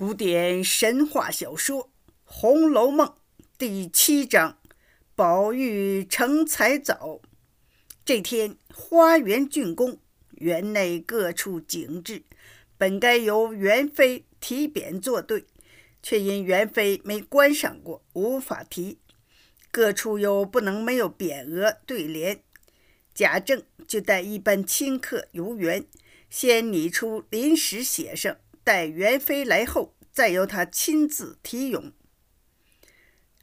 古典神话小说《红楼梦》第七章：宝玉成才早。这天，花园竣工，园内各处景致本该由元妃提匾作对，却因元妃没观赏过，无法提。各处又不能没有匾额对联，贾政就带一班亲客游园，先拟出临时写上。待元妃来后，再由他亲自提咏。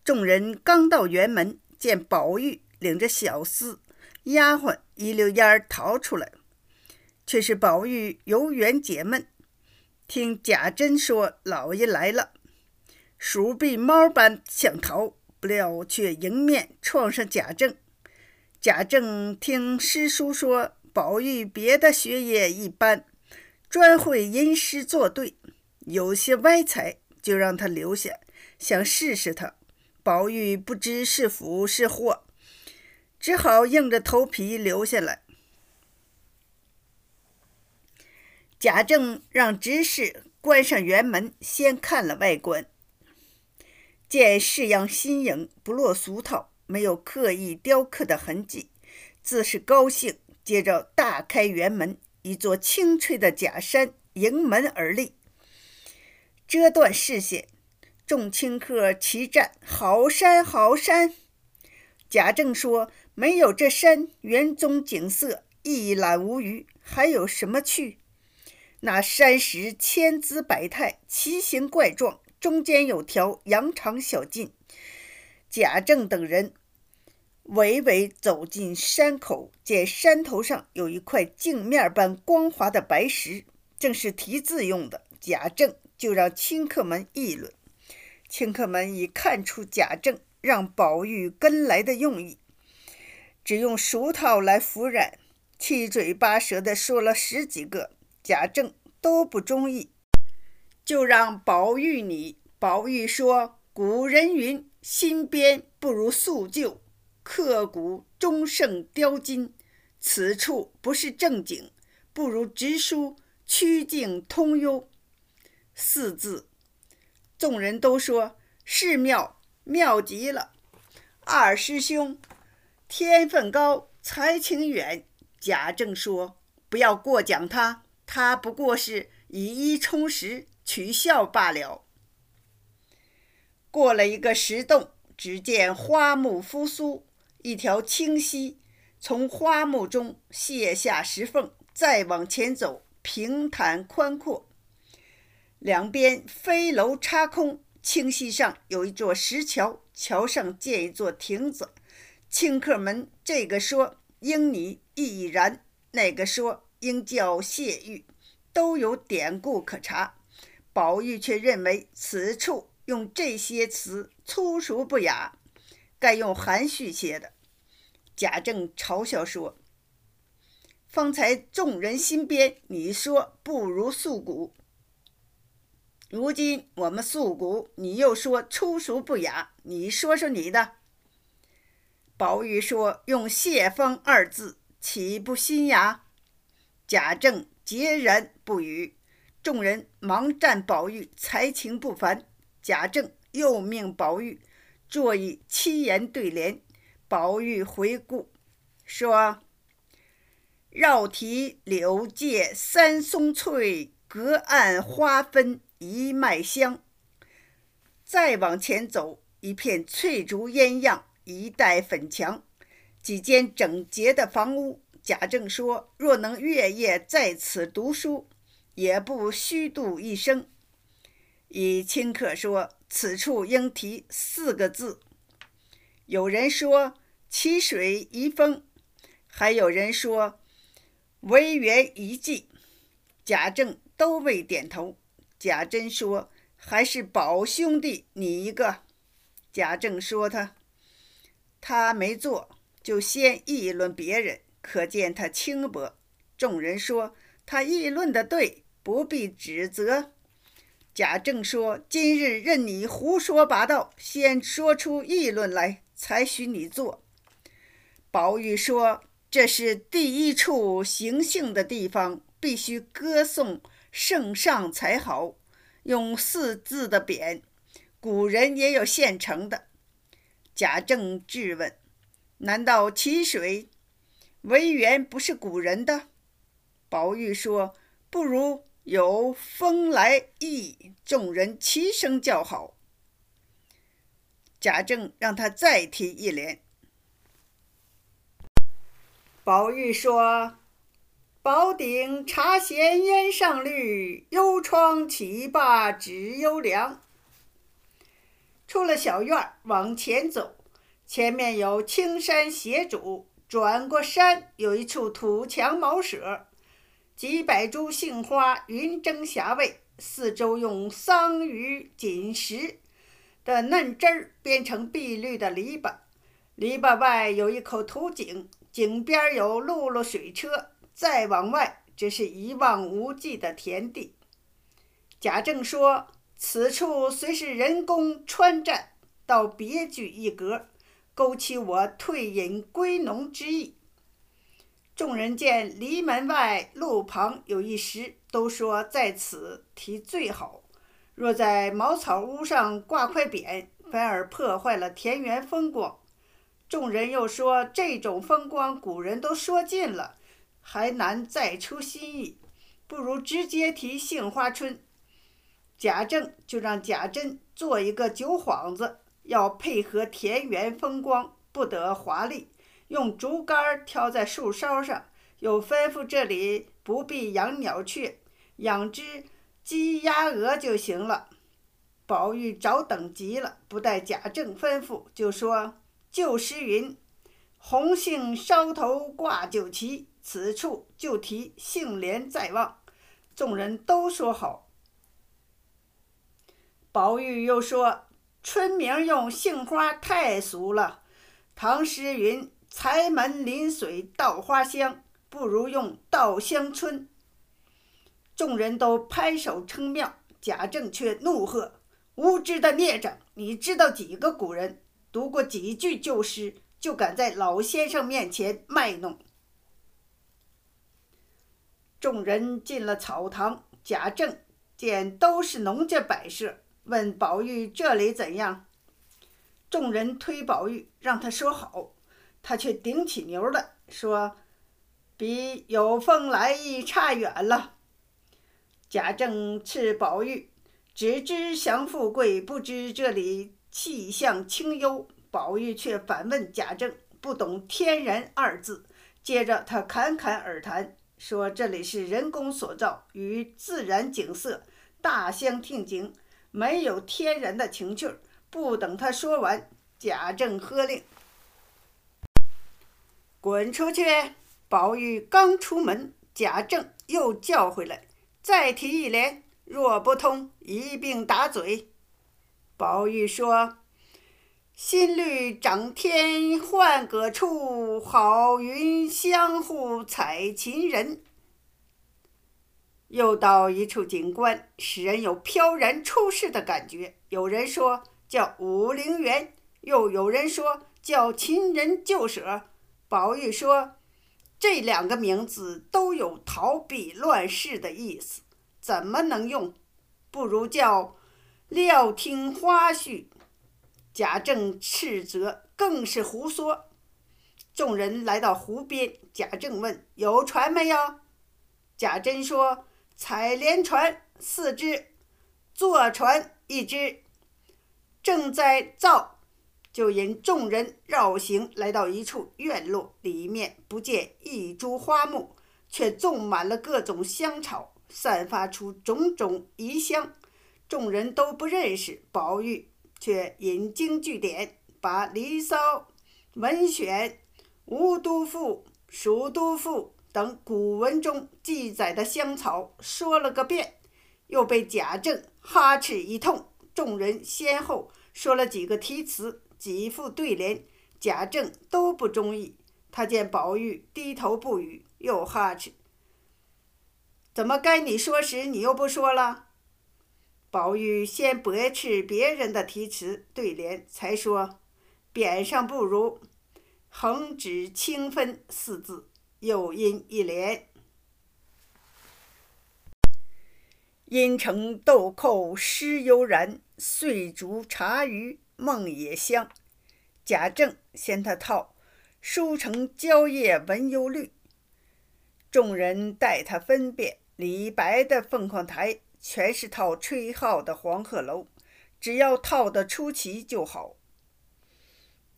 众人刚到园门，见宝玉领着小厮、丫鬟一溜烟儿逃出来，却是宝玉游园解闷。听贾珍说老爷来了，鼠避猫般想逃，不料却迎面撞上贾政。贾政听师叔说，宝玉别的学业一般。专会吟诗作对，有些歪才，就让他留下，想试试他。宝玉不知是福是祸，只好硬着头皮留下来。贾政让执事关上园门，先看了外观，见式样新颖，不落俗套，没有刻意雕刻的痕迹，自是高兴，接着大开园门。一座青翠的假山迎门而立，遮断视线。众清客齐赞：“好山，好山！”贾政说：“没有这山，园中景色一览无余，还有什么趣？那山石千姿百态，奇形怪状，中间有条羊肠小径。”贾政等人。娓娓走进山口，见山头上有一块镜面般光滑的白石，正是题字用的。贾政就让清客们议论。清客们已看出贾政让宝玉跟来的用意，只用熟套来服染，七嘴八舌的说了十几个，贾政都不中意，就让宝玉拟。宝玉说：“古人云，新编不如素旧。”刻骨终胜雕金，此处不是正经，不如直书曲径通幽四字。众人都说是妙，妙极了。二师兄天分高，才情远。贾政说：“不要过奖他，他不过是以一充十，取笑罢了。”过了一个石洞，只见花木复苏。一条清溪从花木中泻下石缝，再往前走，平坦宽阔，两边飞楼插空。清溪上有一座石桥，桥上建一座亭子。清客们这个说应拟易然，那个说应叫谢玉，都有典故可查。宝玉却认为此处用这些词粗俗不雅，该用含蓄些的。贾政嘲笑说：“方才众人新编，你说不如素古；如今我们素古，你又说粗俗不雅。你说说你的。”宝玉说：“用谢风二字，岂不新雅？”贾政截然不语。众人忙赞宝玉才情不凡。贾政又命宝玉作以七言对联。宝玉回顾说：“绕堤柳借三松翠，隔岸花分一脉香。”再往前走，一片翠竹烟样，一带粉墙，几间整洁的房屋。贾政说：“若能月夜在此读书，也不虚度一生。”以清客说：“此处应题四个字。”有人说“七水遗风”，还有人说“惟园遗迹”。贾政都未点头。贾珍说：“还是宝兄弟你一个。”贾政说：“他他没做，就先议论别人，可见他轻薄。”众人说：“他议论的对，不必指责。”贾政说：“今日任你胡说八道，先说出议论来。”才许你做。宝玉说：“这是第一处行幸的地方，必须歌颂圣上才好。用四字的匾，古人也有现成的。贾政质问：“难道淇水、为园不是古人的？”宝玉说：“不如有风来意。”众人齐声叫好。贾政让他再提一联。宝玉说：“宝鼎茶闲烟上绿，幽窗起罢知幽凉。”出了小院儿往前走，前面有青山斜主，转过山有一处土墙茅舍，几百株杏花云蒸霞蔚，四周用桑榆锦石的嫩枝儿编成碧绿的篱笆，篱笆外有一口土井，井边有辘轳水车，再往外只是一望无际的田地。贾政说。此处虽是人工穿栈，倒别具一格，勾起我退隐归农之意。众人见篱门外路旁有一石，都说在此题最好。若在茅草屋上挂块匾，反而破坏了田园风光。众人又说这种风光古人都说尽了，还难再出新意，不如直接题杏花村。贾政就让贾珍做一个酒幌子，要配合田园风光，不得华丽，用竹竿挑在树梢上。又吩咐这里不必养鸟雀，养只鸡鸭鹅就行了。宝玉早等急了，不待贾政吩咐，就说：“旧诗云：‘红杏梢头挂酒旗’，此处就提‘杏帘在望’。”众人都说好。宝玉又说：“春名用杏花太俗了。唐诗云：‘柴门临水稻花香’，不如用稻香村。”众人都拍手称妙。贾政却怒喝：“无知的孽障！你知道几个古人？读过几句旧诗？就敢在老先生面前卖弄！”众人进了草堂，贾政见都是农家摆设。问宝玉：“这里怎样？”众人推宝玉，让他说好，他却顶起牛来说：“比有风来意差远了。”贾政斥宝玉：“只知享富贵，不知这里气象清幽。”宝玉却反问贾政：“不懂‘天然’二字。”接着他侃侃而谈，说：“这里是人工所造，与自然景色大相径庭。”没有天然的情趣。不等他说完，贾政喝令：“滚出去！”宝玉刚出门，贾政又叫回来：“再提一联，若不通，一并打嘴。”宝玉说：“新绿长天换个处，好云相互采芹人。”又到一处景观，使人有飘然出世的感觉。有人说叫武陵源，又有人说叫秦人旧舍。宝玉说，这两个名字都有逃避乱世的意思，怎么能用？不如叫料听花絮。贾政斥责，更是胡说。众人来到湖边，贾政问：“有船没有？”贾珍说。采莲船四只，坐船一只，正在造，就引众人绕行，来到一处院落，里面不见一株花木，却种满了各种香草，散发出种种异香，众人都不认识。宝玉却引经据典，把《离骚》《文选》《吴都赋》《蜀都赋》。等古文中记载的香草说了个遍，又被贾政哈斥一通。众人先后说了几个题词，几副对联，贾政都不中意。他见宝玉低头不语，又哈斥：“怎么该你说时，你又不说了？”宝玉先驳斥别人的题词对联，才说：“匾上不如‘横指清分’四字。”又因一联，阴城豆蔻湿悠然，碎竹茶余梦也香。贾政嫌他套“书成蕉叶闻幽绿”，众人待他分辨。李白的凤凰台全是套吹号的黄鹤楼，只要套得出奇就好。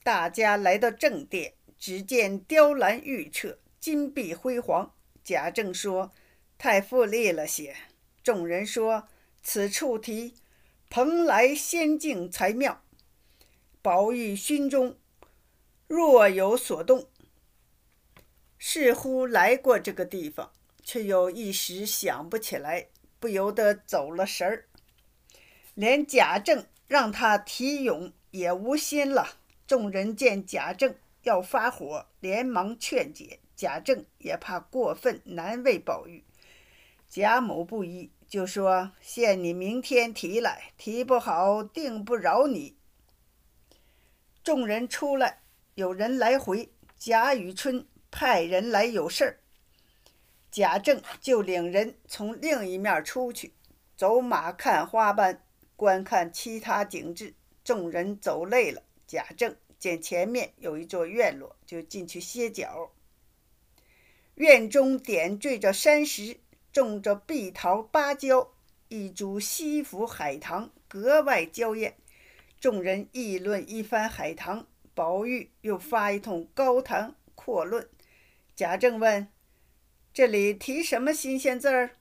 大家来到正殿，只见雕栏玉砌，金碧辉煌。贾政说：“太富丽了些。”众人说：“此处题蓬莱仙境才妙。”宝玉心中若有所动，似乎来过这个地方。却又一时想不起来，不由得走了神儿。连贾政让他提咏也无心了。众人见贾政要发火，连忙劝解。贾政也怕过分难为宝玉，贾母不依，就说：“限你明天提来，提不好，定不饶你。”众人出来，有人来回，贾雨村派人来有事儿。贾政就领人从另一面出去，走马看花般观看其他景致。众人走累了，贾政见前面有一座院落，就进去歇脚。院中点缀着山石，种着碧桃、芭蕉，一株西府海棠格外娇艳。众人议论一番海棠，宝玉又发一通高谈阔论。贾政问。这里提什么新鲜字儿？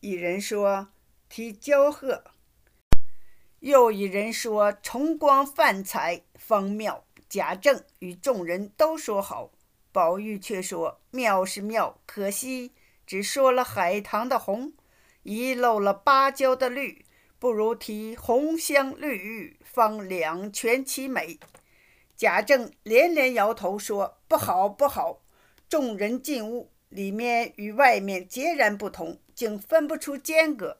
一人说提娇鹤，又一人说重光泛彩方妙。贾政与众人都说好，宝玉却说妙是妙，可惜只说了海棠的红，遗漏了芭蕉的绿，不如提红香绿玉，方两全其美。贾政连连摇头说不好，不好。众人进屋，里面与外面截然不同，竟分不出间隔。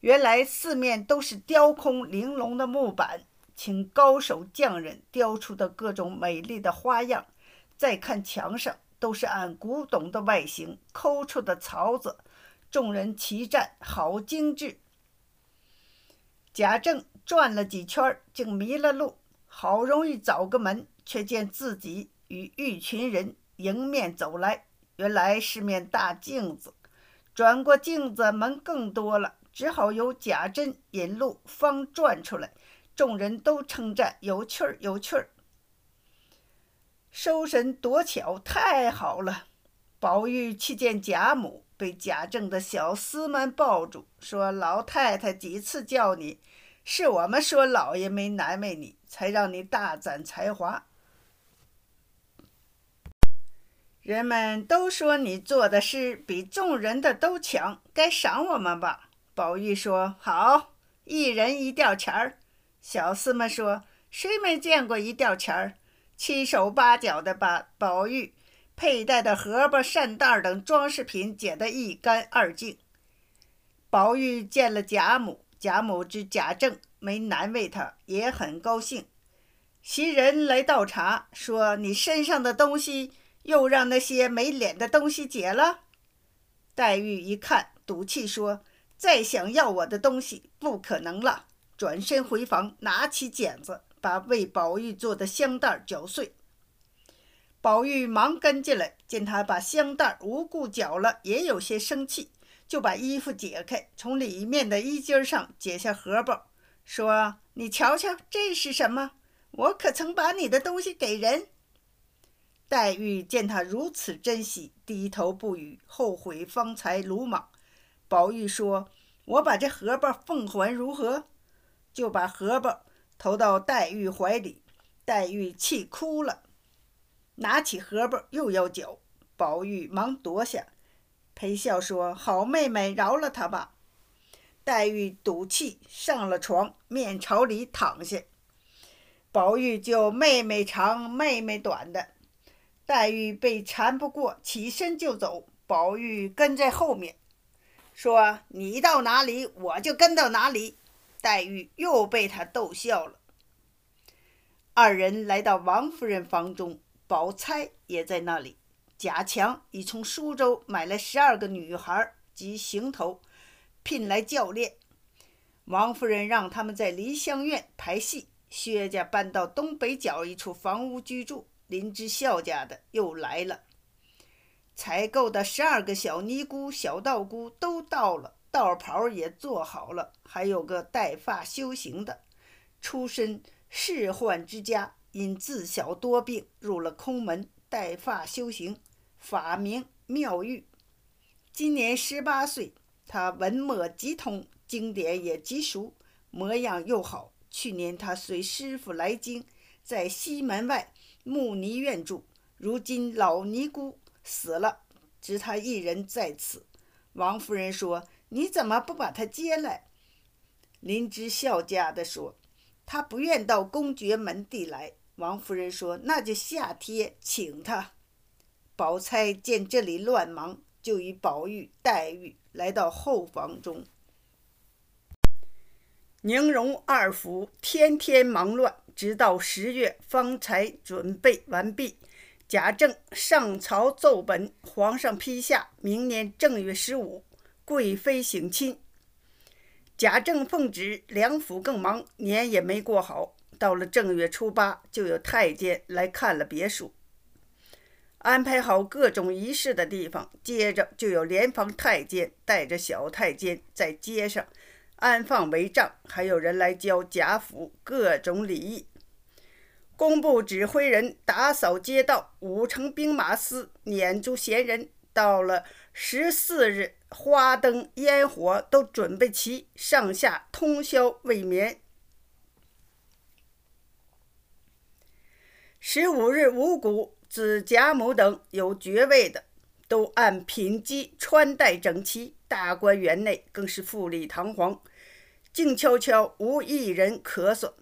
原来四面都是雕空玲珑的木板，请高手匠人雕出的各种美丽的花样。再看墙上，都是按古董的外形抠出的槽子。众人齐赞好精致。贾政转了几圈，竟迷了路，好容易找个门，却见自己与一群人。迎面走来，原来是面大镜子。转过镜子，门更多了，只好由贾珍引路，方转出来。众人都称赞有趣儿，有趣儿。收神夺巧，太好了！宝玉去见贾母，被贾政的小厮们抱住，说：“老太太几次叫你，是我们说老爷没难为你，才让你大展才华。”人们都说你做的诗比众人的都强，该赏我们吧？宝玉说：“好，一人一吊钱儿。”小厮们说：“谁没见过一吊钱儿？”七手八脚的把宝玉佩戴的荷包、扇袋等装饰品捡得一干二净。宝玉见了贾母，贾母知贾政没难为他，也很高兴。袭人来倒茶，说：“你身上的东西。”又让那些没脸的东西解了。黛玉一看，赌气说：“再想要我的东西，不可能了。”转身回房，拿起剪子，把为宝玉做的香袋绞碎。宝玉忙跟进来，见他把香袋无故搅了，也有些生气，就把衣服解开，从里面的衣襟上解下荷包，说：“你瞧瞧，这是什么？我可曾把你的东西给人？”黛玉见他如此珍惜，低头不语，后悔方才鲁莽。宝玉说：“我把这荷包奉还如何？”就把荷包投到黛玉怀里，黛玉气哭了，拿起荷包又要搅，宝玉忙夺下，陪笑说：“好妹妹，饶了他吧。”黛玉赌气上了床，面朝里躺下。宝玉就妹妹长，妹妹短的。黛玉被缠不过，起身就走。宝玉跟在后面，说：“你到哪里，我就跟到哪里。”黛玉又被他逗笑了。二人来到王夫人房中，宝钗也在那里。贾强已从苏州买了十二个女孩，及行头，聘来教练。王夫人让他们在梨香院排戏。薛家搬到东北角一处房屋居住，林之孝家的又来了。采购的十二个小尼姑、小道姑都到了，道袍也做好了，还有个带发修行的，出身仕宦之家，因自小多病，入了空门，带发修行，法名妙玉。今年十八岁，他文墨极通，经典也极熟，模样又好。去年他随师傅来京，在西门外木尼院住，如今老尼姑。死了，只他一人在此。王夫人说：“你怎么不把他接来？”林之孝家的说：“他不愿到公爵门第来。”王夫人说：“那就下帖请他。”宝钗见这里乱忙，就与宝玉、黛玉来到后房中。宁荣二府天天忙乱，直到十月方才准备完毕。贾政上朝奏本，皇上批下，明年正月十五，贵妃省亲。贾政奉旨，两府更忙，年也没过好。到了正月初八，就有太监来看了别墅，安排好各种仪式的地方。接着就有连房太监带着小太监在街上安放帷帐，还有人来教贾府各种礼仪。工部指挥人打扫街道，五城兵马司撵住闲人。到了十四日，花灯烟火都准备齐，上下通宵未眠。十五日，五谷子贾母等有爵位的，都按品级穿戴整齐，大观园内更是富丽堂皇，静悄悄，无一人咳嗽。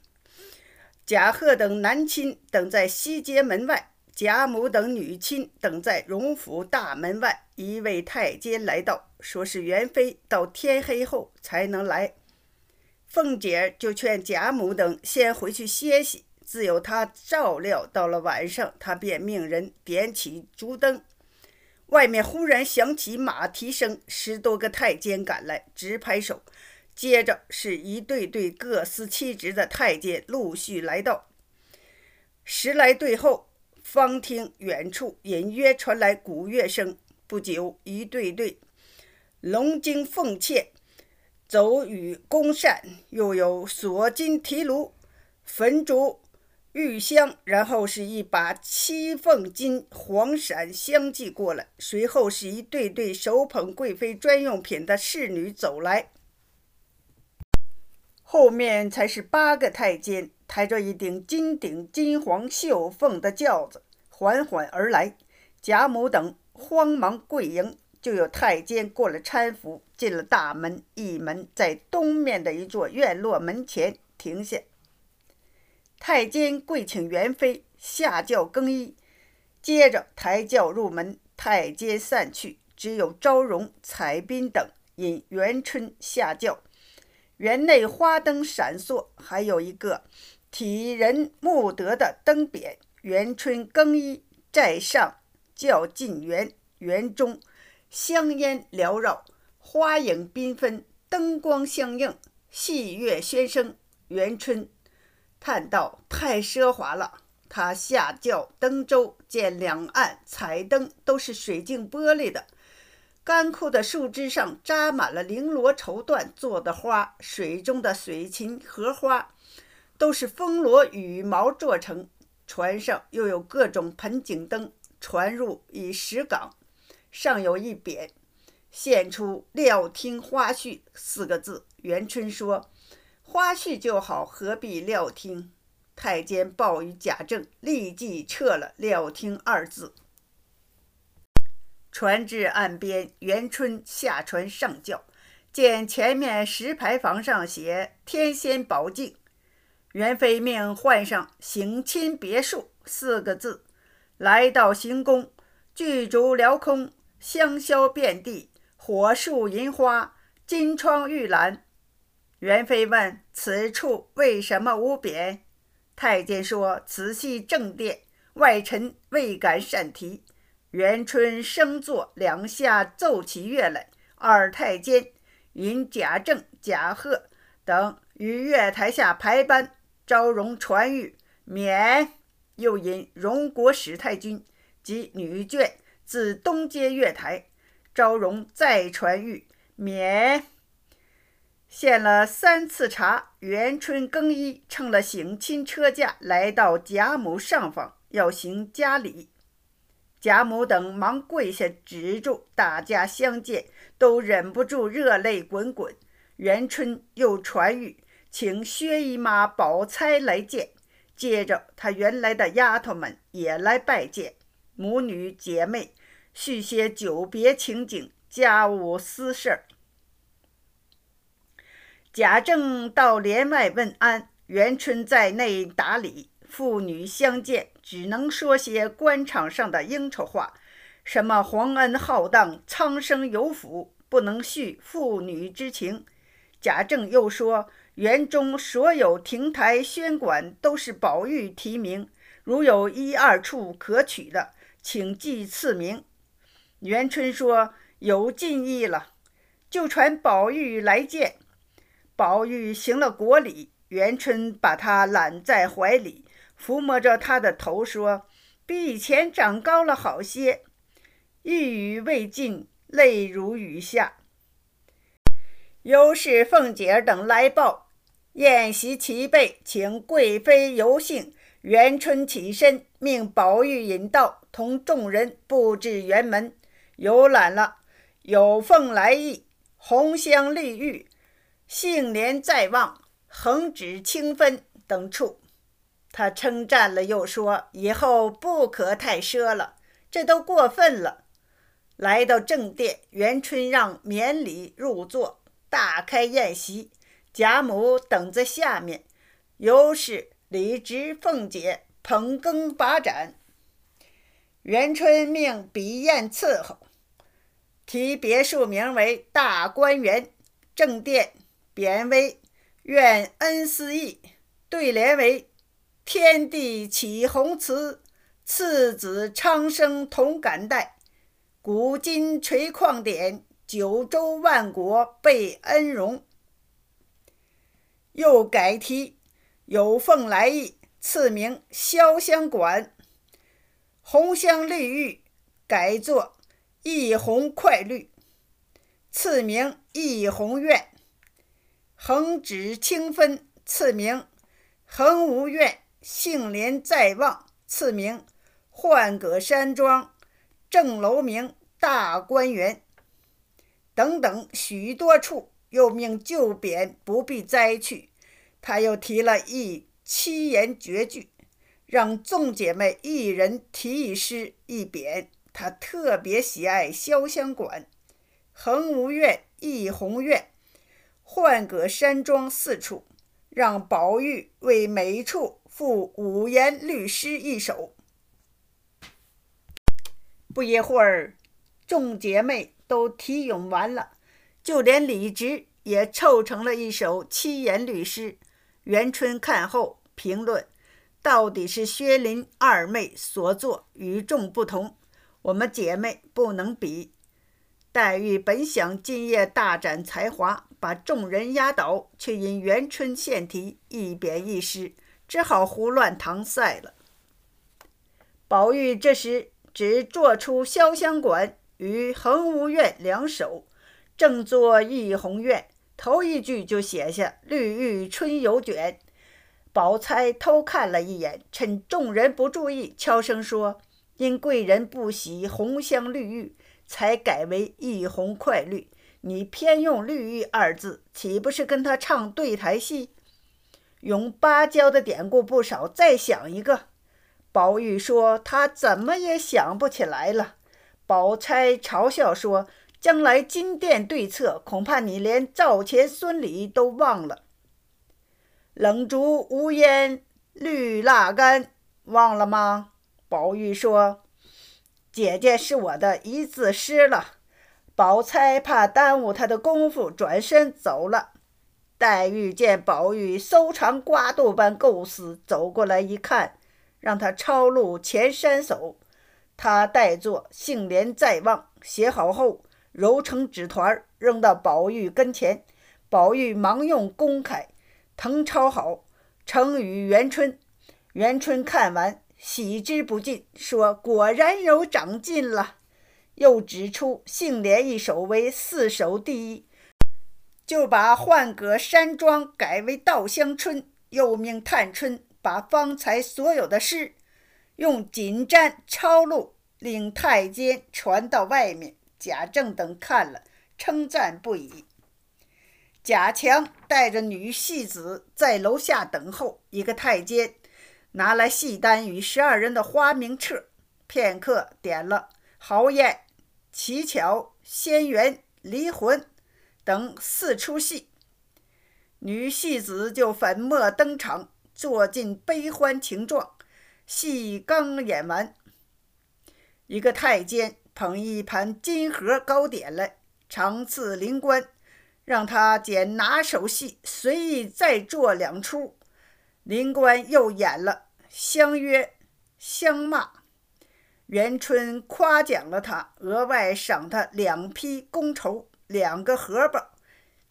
贾贺等男亲等在西街门外，贾母等女亲等在荣府大门外。一位太监来到，说是元妃到天黑后才能来。凤姐就劝贾母等先回去歇息，自有他照料。到了晚上，他便命人点起烛灯。外面忽然响起马蹄声，十多个太监赶来，直拍手。接着是一对对各司其职的太监陆续来到，十来对后，方听远处隐约传来鼓乐声。不久，一对对龙精凤妾走与宫扇，又有锁金提炉、焚烛、玉香，然后是一把七凤金黄伞相继过来，随后是一对对手捧贵妃专用品的侍女走来。后面才是八个太监，抬着一顶金顶金黄绣凤的轿子，缓缓而来。贾母等慌忙跪迎，就有太监过了搀扶，进了大门。一门在东面的一座院落门前停下。太监跪请元妃下轿更衣，接着抬轿入门。太监散去，只有昭容、彩宾等引元春下轿。园内花灯闪烁，还有一个体人慕德的灯匾。元春更衣在上，轿进园，园中香烟缭绕，花影缤纷，灯光相映，戏乐喧声。元春叹道：“太奢华了。”他下轿登舟，见两岸彩灯都是水晶玻璃的。干枯的树枝上扎满了绫罗绸缎做的花，水中的水禽、荷花都是风罗羽毛做成。船上又有各种盆景灯。船入以石港，上有一匾，现出“料听花絮”四个字。元春说：“花絮就好，何必料听？”太监报与贾政，立即撤了“料听”二字。船至岸边，元春下船上轿，见前面石牌坊上写“天仙宝镜”，元妃命换上“省亲别墅”四个字。来到行宫，巨烛辽空，香消遍地，火树银花，金窗玉栏。元妃问：“此处为什么无匾？”太监说：“此系正殿，外臣未敢擅题。”元春升座，两下奏起乐来，二太监因贾政、贾贺等于月台下排班，招容传谕免；又因荣国史太君及女眷自东街月台招容再传谕免。献了三次茶，元春更衣，乘了省亲车驾，来到贾母上房，要行家礼。贾母等忙跪下止住，大家相见，都忍不住热泪滚滚。元春又传谕，请薛姨妈、宝钗来见。接着，她原来的丫头们也来拜见，母女姐妹叙些久别情景、家务私事儿。贾政到帘外问安，元春在内打理。父女相见，只能说些官场上的应酬话，什么皇恩浩荡、苍生有福，不能叙父女之情。贾政又说，园中所有亭台轩馆都是宝玉提名，如有一二处可取的，请记赐名。元春说有尽意了，就传宝玉来见。宝玉行了国礼，元春把他揽在怀里，抚摸着他的头说：“比以前长高了好些。”一语未尽，泪如雨下。尤氏、凤姐等来报，宴席齐备，请贵妃游幸。元春起身，命宝玉引道，同众人布置园门，游览了有凤来意、红香绿玉。杏帘在望，横指清分等处，他称赞了，又说：“以后不可太奢了，这都过分了。”来到正殿，元春让免礼入座，大开宴席。贾母等在下面，尤氏、李直、凤姐捧羹把盏。元春命笔砚伺候，题别墅名为大观园，正殿。匾为“愿恩思义”，对联为“天地启宏慈，次子昌生同感戴，古今垂旷典，九州万国备恩荣”。又改题“有凤来意”，赐名“潇湘馆”；“红香绿玉”改作“一红快绿”，赐名“一红院”。横指清分，赐名恒无怨；杏帘在望，赐名幻葛山庄；正楼名大观园。等等许多处，又命旧匾不必摘去。他又提了一七言绝句，让众姐妹一人题一诗一匾。他特别喜爱潇湘馆、恒无怨、一红院。浣葛山庄四处，让宝玉为每处赋五言律诗一首。不一会儿，众姐妹都题咏完了，就连李直也凑成了一首七言律诗。元春看后评论：“到底是薛林二妹所作，与众不同，我们姐妹不能比。”黛玉本想今夜大展才华，把众人压倒，却因元春献题一贬一诗，只好胡乱搪塞了。宝玉这时只做出潇湘馆与恒芜苑两首，正作忆红院，头一句就写下“绿玉春犹卷”。宝钗偷看了一眼，趁众人不注意，悄声说：“因贵人不喜红香绿玉。”才改为一红快绿，你偏用绿玉二字，岂不是跟他唱对台戏？用芭蕉的典故不少，再想一个。宝玉说他怎么也想不起来了。宝钗嘲笑说：“将来金殿对策，恐怕你连赵钱孙李都忘了。冷烛无烟，绿蜡干，忘了吗？”宝玉说。姐姐是我的一字诗了，宝钗怕耽误她的功夫，转身走了。黛玉见宝玉搜肠刮肚般构思，走过来一看，让他抄录前三首，他代作“杏帘在望”，写好后揉成纸团，扔到宝玉跟前。宝玉忙用公楷誊抄好，呈与元春。元春看完，喜之不尽，说：“果然有长进了。”又指出杏帘一首为四首第一，就把浣阁山庄改为稻香村，又命探春把方才所有的诗用锦毡抄录，令太监传到外面。贾政等看了，称赞不已。贾强带着女戏子在楼下等候，一个太监。拿来戏单与十二人的花名册，片刻点了《豪宴》《乞巧》《仙缘》《离魂》等四出戏，女戏子就粉墨登场，做尽悲欢情状。戏刚演完，一个太监捧一盘金盒糕点来，常赐灵官，让他捡拿手戏，随意再做两出。林官又演了，相约相骂。元春夸奖了他，额外赏他两匹公绸、两个荷包、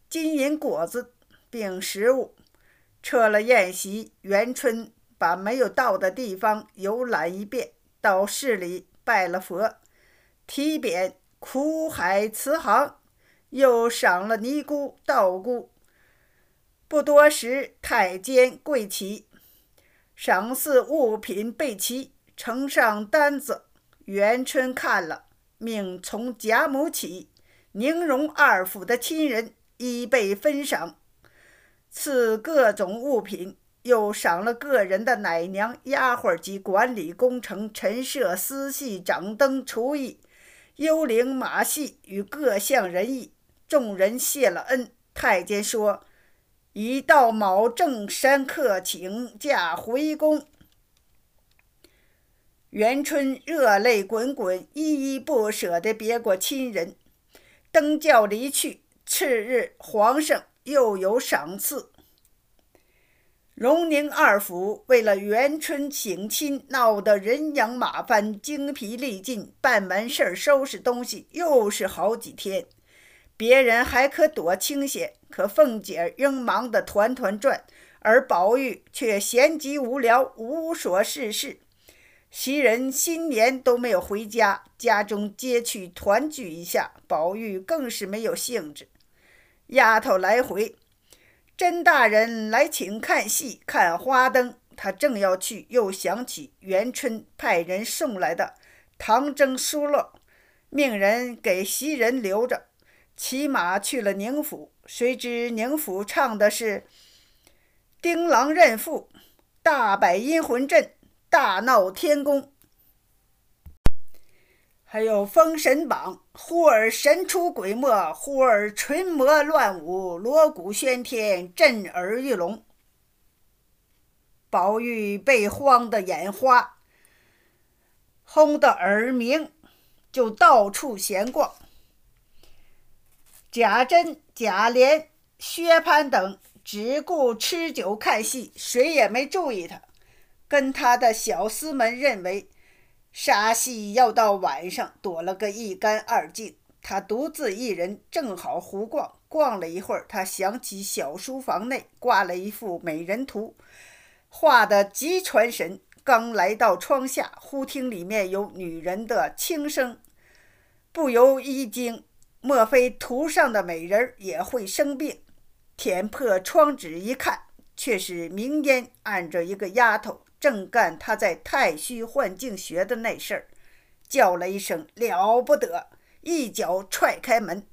金银果子，并食物。撤了宴席，元春把没有到的地方游览一遍，到市里拜了佛，提匾苦海慈航，又赏了尼姑、道姑。不多时，太监跪起，赏赐物品备齐，呈上单子。元春看了，命从贾母起，宁荣二府的亲人一被分赏，赐各种物品，又赏了个人的奶娘、丫鬟及管理工程、陈设、司戏、掌灯、厨艺、幽灵、马戏与各项人役。众人谢了恩，太监说。已到卯正山客请假回宫，元春热泪滚滚，依依不舍地别过亲人，登轿离去。次日，皇上又有赏赐。荣宁二府为了元春省亲，闹得人仰马翻，精疲力尽，办完事儿，收拾东西，又是好几天。别人还可躲清闲，可凤姐仍忙得团团转，而宝玉却闲极无聊，无所事事。袭人新年都没有回家，家中皆去团聚一下，宝玉更是没有兴致。丫头来回，甄大人来请看戏、看花灯，他正要去，又想起元春派人送来的糖蒸酥肉，命人给袭人留着。骑马去了宁府，谁知宁府唱的是“丁郎认父”，大摆阴魂阵，大闹天宫，还有《封神榜》，忽而神出鬼没，忽而群魔乱舞，锣鼓喧天，震耳欲聋。宝玉被慌得眼花，轰得耳鸣，就到处闲逛。贾珍、贾琏、薛蟠等只顾吃酒看戏，谁也没注意他。跟他的小厮们认为，杀戏要到晚上，躲了个一干二净。他独自一人，正好胡逛。逛了一会儿，他想起小书房内挂了一幅美人图，画的极传神。刚来到窗下，忽听里面有女人的轻声，不由一惊。莫非图上的美人也会生病？舔破窗纸一看，却是明烟按着一个丫头，正干他在太虚幻境学的那事儿，叫了一声了不得，一脚踹开门，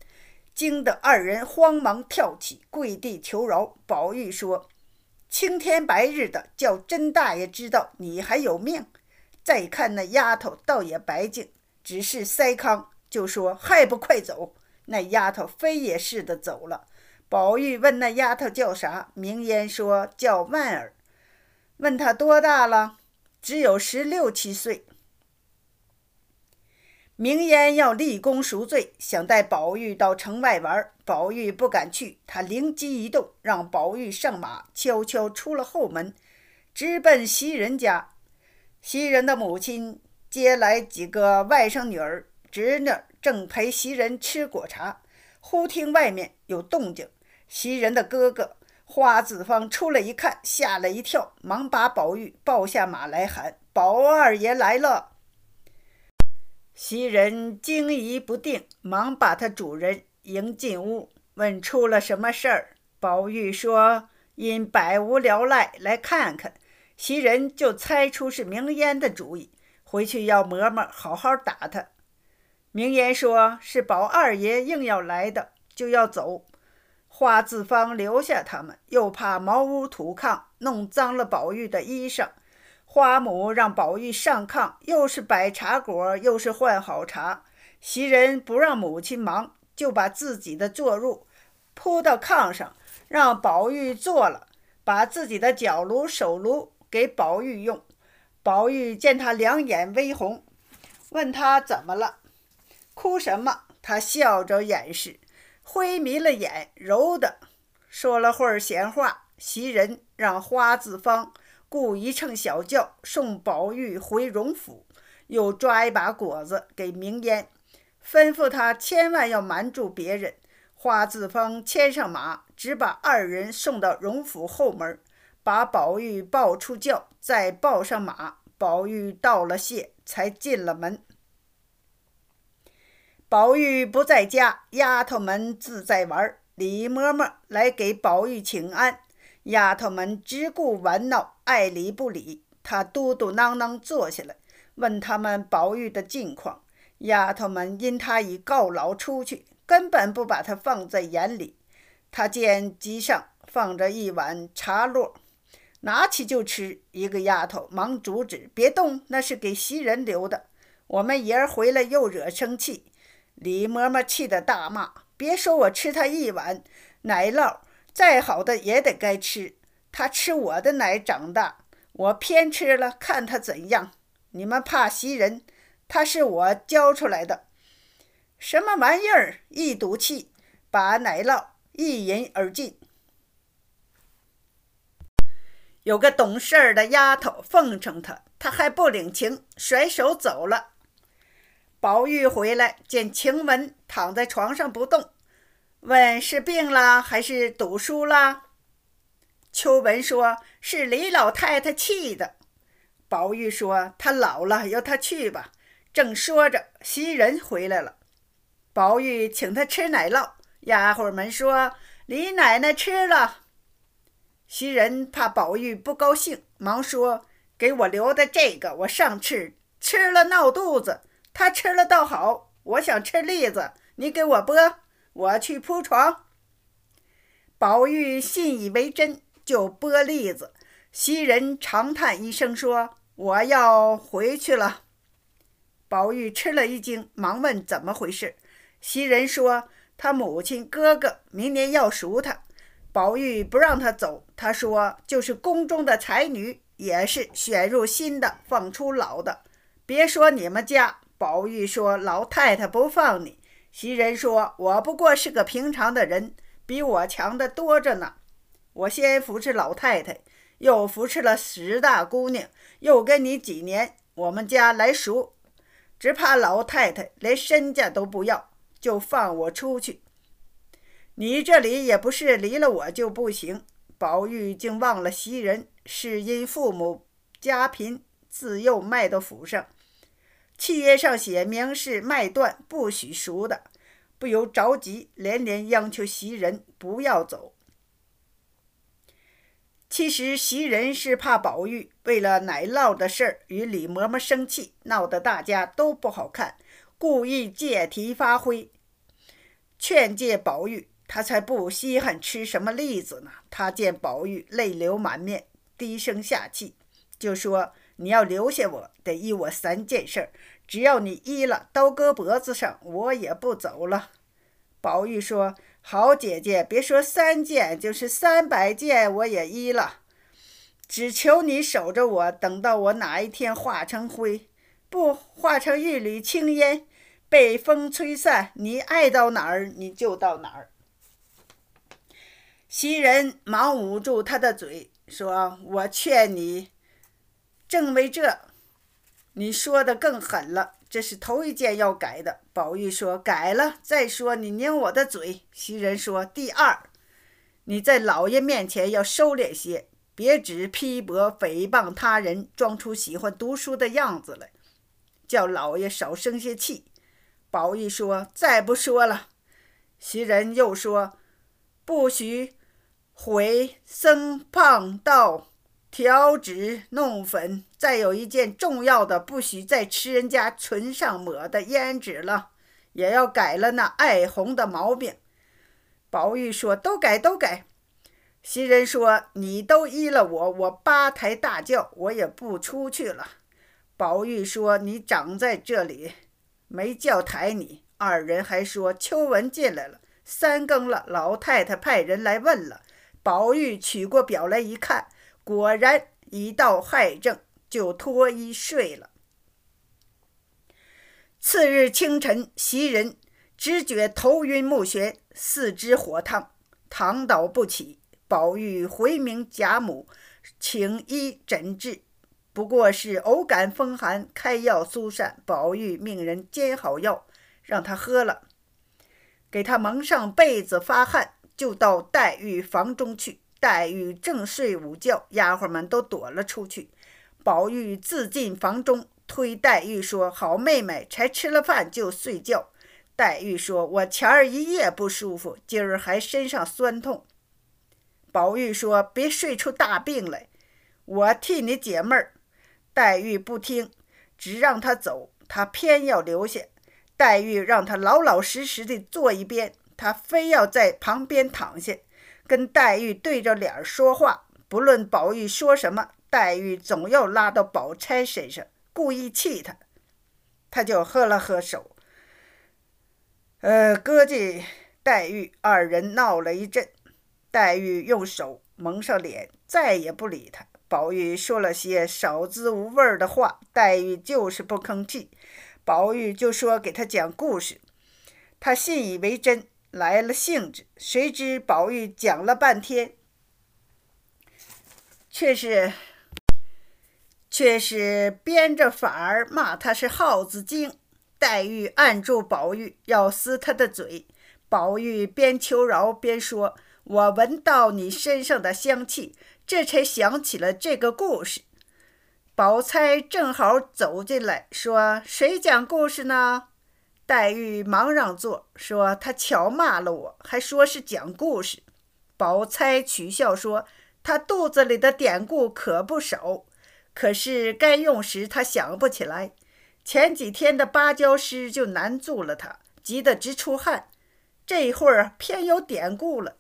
惊得二人慌忙跳起，跪地求饶。宝玉说：“青天白日的，叫甄大爷知道你还有命。再看那丫头，倒也白净，只是腮康，就说还不快走。”那丫头飞也似的走了。宝玉问那丫头叫啥？明烟说叫万儿。问他多大了？只有十六七岁。明烟要立功赎罪，想带宝玉到城外玩。宝玉不敢去，他灵机一动，让宝玉上马，悄悄出了后门，直奔袭人家。袭人的母亲接来几个外甥女儿、侄女。正陪袭人吃果茶，忽听外面有动静，袭人的哥哥花子方出来一看，吓了一跳，忙把宝玉抱下马来，喊：“宝二爷来了！”袭人惊疑不定，忙把他主人迎进屋，问出了什么事儿。宝玉说：“因百无聊赖，来看看。”袭人就猜出是明烟的主意，回去要嬷嬷好好打他。明烟说：“是宝二爷硬要来的，就要走。花子方留下他们，又怕茅屋土炕弄脏了宝玉的衣裳。花母让宝玉上炕，又是摆茶果，又是换好茶。袭人不让母亲忙，就把自己的坐褥铺到炕上，让宝玉坐了，把自己的脚炉、手炉给宝玉用。宝玉见他两眼微红，问他怎么了。”哭什么？他笑着掩饰，灰迷了眼，柔的说了会儿闲话。袭人让花子方雇一乘小轿送宝玉回荣府，又抓一把果子给明烟，吩咐他千万要瞒住别人。花子方牵上马，只把二人送到荣府后门，把宝玉抱出轿，再抱上马。宝玉道了谢，才进了门。宝玉不在家，丫头们自在玩。李嬷嬷来给宝玉请安，丫头们只顾玩闹，爱理不理。她嘟嘟囔囔坐下来，问他们宝玉的近况。丫头们因他已告老出去，根本不把他放在眼里。他见席上放着一碗茶落，拿起就吃。一个丫头忙阻止：“别动，那是给袭人留的。我们爷儿回来又惹生气。”李嬷嬷气得大骂：“别说我吃他一碗奶酪，再好的也得该吃。他吃我的奶长大，我偏吃了，看他怎样！你们怕袭人，他是我教出来的，什么玩意儿？一赌气，把奶酪一饮而尽。有个懂事儿的丫头奉承他，他还不领情，甩手走了。”宝玉回来，见晴雯躺在床上不动，问是病了还是赌输了。秋文说是李老太太气的。宝玉说她老了，由她去吧。正说着，袭人回来了。宝玉请她吃奶酪，丫鬟们说李奶奶吃了。袭人怕宝玉不高兴，忙说给我留的这个，我上次吃了闹肚子。他吃了倒好，我想吃栗子，你给我剥，我去铺床。宝玉信以为真，就剥栗子。袭人长叹一声，说：“我要回去了。”宝玉吃了一惊，忙问怎么回事。袭人说：“他母亲哥哥明年要赎他，宝玉不让他走。他说就是宫中的才女，也是选入新的，放出老的。别说你们家。”宝玉说：“老太太不放你。”袭人说：“我不过是个平常的人，比我强的多着呢。我先扶持老太太，又扶持了十大姑娘，又跟你几年，我们家来赎，只怕老太太连身家都不要，就放我出去。你这里也不是离了我就不行。”宝玉竟忘了袭人，是因父母家贫，自幼卖到府上。契约上写明是卖断，不许赎的，不由着急，连连央求袭人不要走。其实袭人是怕宝玉为了奶酪的事儿与李嬷嬷生气，闹得大家都不好看，故意借题发挥，劝诫宝玉，他才不稀罕吃什么栗子呢。他见宝玉泪流满面，低声下气，就说。你要留下我，得依我三件事儿。只要你依了，刀割脖子上，我也不走了。宝玉说：“好姐姐，别说三件，就是三百件，我也依了。只求你守着我，等到我哪一天化成灰，不化成一缕青烟，被风吹散，你爱到哪儿你就到哪儿。”袭人忙捂住他的嘴，说：“我劝你。”正为这，你说的更狠了。这是头一件要改的。”宝玉说：“改了。”再说你拧我的嘴。袭人说：“第二，你在老爷面前要收敛些，别只批驳诽谤他人，装出喜欢读书的样子来，叫老爷少生些气。”宝玉说：“再不说了。”袭人又说：“不许毁僧胖道。”调脂弄粉，再有一件重要的，不许再吃人家唇上抹的胭脂了，也要改了那爱红的毛病。宝玉说：“都改，都改。”袭人说：“你都依了我，我八抬大轿，我也不出去了。”宝玉说：“你长在这里，没叫抬你。”二人还说：“秋文进来了，三更了，老太太派人来问了。”宝玉取过表来一看。果然一到亥正，就脱衣睡了。次日清晨，袭人只觉头晕目眩，四肢火烫，躺倒不起。宝玉回明贾母，请医诊治，不过是偶感风寒，开药疏散。宝玉命人煎好药，让他喝了，给他蒙上被子，发汗，就到黛玉房中去。黛玉正睡午觉，丫鬟们都躲了出去。宝玉自进房中，推黛玉说：“好妹妹，才吃了饭就睡觉。”黛玉说：“我前儿一夜不舒服，今儿还身上酸痛。”宝玉说：“别睡出大病来，我替你解闷儿。”黛玉不听，只让他走，他偏要留下。黛玉让他老老实实的坐一边，他非要在旁边躺下。跟黛玉对着脸说话，不论宝玉说什么，黛玉总要拉到宝钗身上，故意气他。他就喝了喝手，呃，搁进黛玉，二人闹了一阵。黛玉用手蒙上脸，再也不理他。宝玉说了些少滋无味的话，黛玉就是不吭气。宝玉就说给他讲故事，他信以为真。来了兴致，谁知宝玉讲了半天，却是却是编着法儿骂他是耗子精。黛玉按住宝玉，要撕他的嘴。宝玉边求饶边说：“我闻到你身上的香气，这才想起了这个故事。”宝钗正好走进来，说：“谁讲故事呢？”黛玉忙让座，说：“他巧骂了我，还说是讲故事。”宝钗取笑说：“他肚子里的典故可不少，可是该用时他想不起来。前几天的芭蕉诗就难住了他，急得直出汗。这会儿偏有典故了。”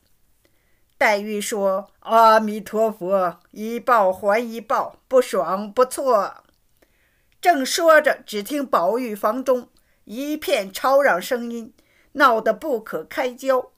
黛玉说：“阿弥陀佛，一报还一报，不爽不错。”正说着，只听宝玉房中。一片吵嚷声音，闹得不可开交。